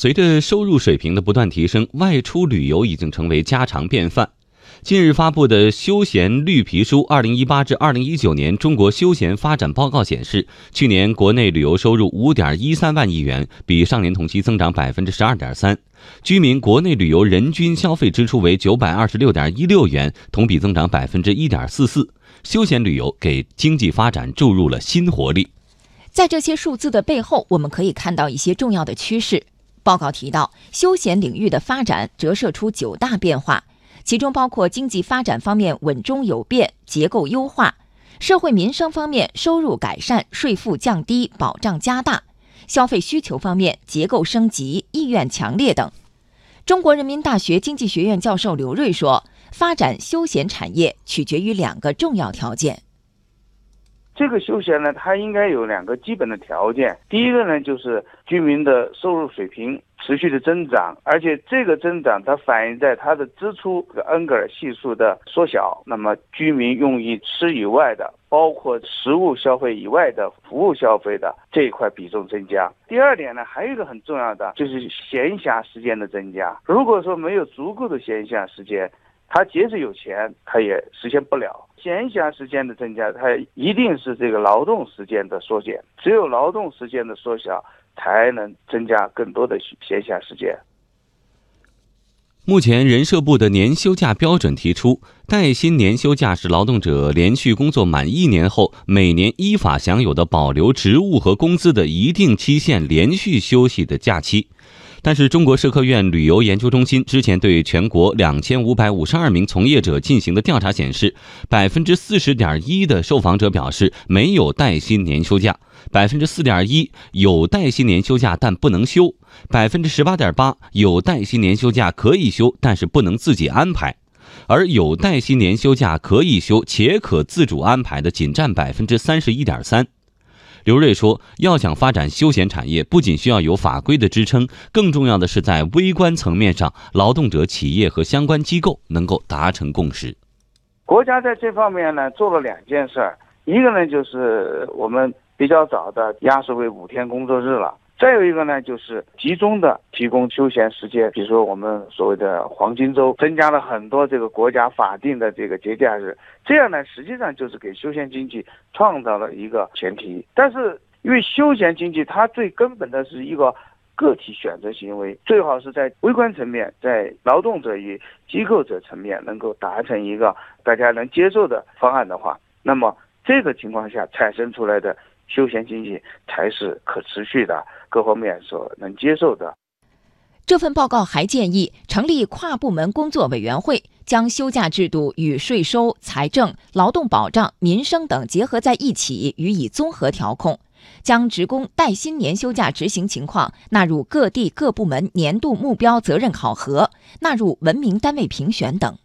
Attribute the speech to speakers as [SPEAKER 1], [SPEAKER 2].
[SPEAKER 1] 随着收入水平的不断提升，外出旅游已经成为家常便饭。近日发布的《休闲绿皮书（二零一八至二零一九年中国休闲发展报告）》显示，去年国内旅游收入五点一三万亿元，比上年同期增长百分之十二点三。居民国内旅游人均消费支出为九百二十六点一六元，同比增长百分之一点四四。休闲旅游给经济发展注入了新活力。
[SPEAKER 2] 在这些数字的背后，我们可以看到一些重要的趋势。报告提到，休闲领域的发展折射出九大变化。其中包括经济发展方面稳中有变、结构优化；社会民生方面收入改善、税负降低、保障加大；消费需求方面结构升级、意愿强烈等。中国人民大学经济学院教授刘锐说：“发展休闲产业取决于两个重要条件。
[SPEAKER 3] 这个休闲呢，它应该有两个基本的条件。第一个呢，就是居民的收入水平。”持续的增长，而且这个增长它反映在它的支出这个恩格尔系数的缩小。那么居民用于吃以外的，包括食物消费以外的服务消费的这一块比重增加。第二点呢，还有一个很重要的就是闲暇时间的增加。如果说没有足够的闲暇时间，他即使有钱，他也实现不了闲暇时间的增加。它一定是这个劳动时间的缩减，只有劳动时间的缩小。才能增加更多的闲暇时间。
[SPEAKER 1] 目前，人社部的年休假标准提出，带薪年休假是劳动者连续工作满一年后，每年依法享有的保留职务和工资的一定期限连续休息的假期。但是，中国社科院旅游研究中心之前对全国两千五百五十二名从业者进行的调查显示，百分之四十点一的受访者表示没有带薪年休假，百分之四点一有带薪年休假但不能休，百分之十八点八有带薪年休假可以休，但是不能自己安排，而有带薪年休假可以休且可自主安排的仅占百分之三十一点三。刘锐说：“要想发展休闲产业，不仅需要有法规的支撑，更重要的是在微观层面上，劳动者、企业和相关机构能够达成共识。
[SPEAKER 3] 国家在这方面呢做了两件事儿，一个呢就是我们比较早的压缩为五天工作日了。”再有一个呢，就是集中的提供休闲时间，比如说我们所谓的黄金周，增加了很多这个国家法定的这个节假日，这样呢，实际上就是给休闲经济创造了一个前提。但是，因为休闲经济它最根本的是一个个体选择行为，最好是在微观层面，在劳动者与机构者层面能够达成一个大家能接受的方案的话，那么这个情况下产生出来的。休闲经济才是可持续的，各方面所能接受的。
[SPEAKER 2] 这份报告还建议成立跨部门工作委员会，将休假制度与税收、财政、劳动保障、民生等结合在一起，予以综合调控；将职工带薪年休假执行情况纳入各地各部门年度目标责任考核，纳入文明单位评选等。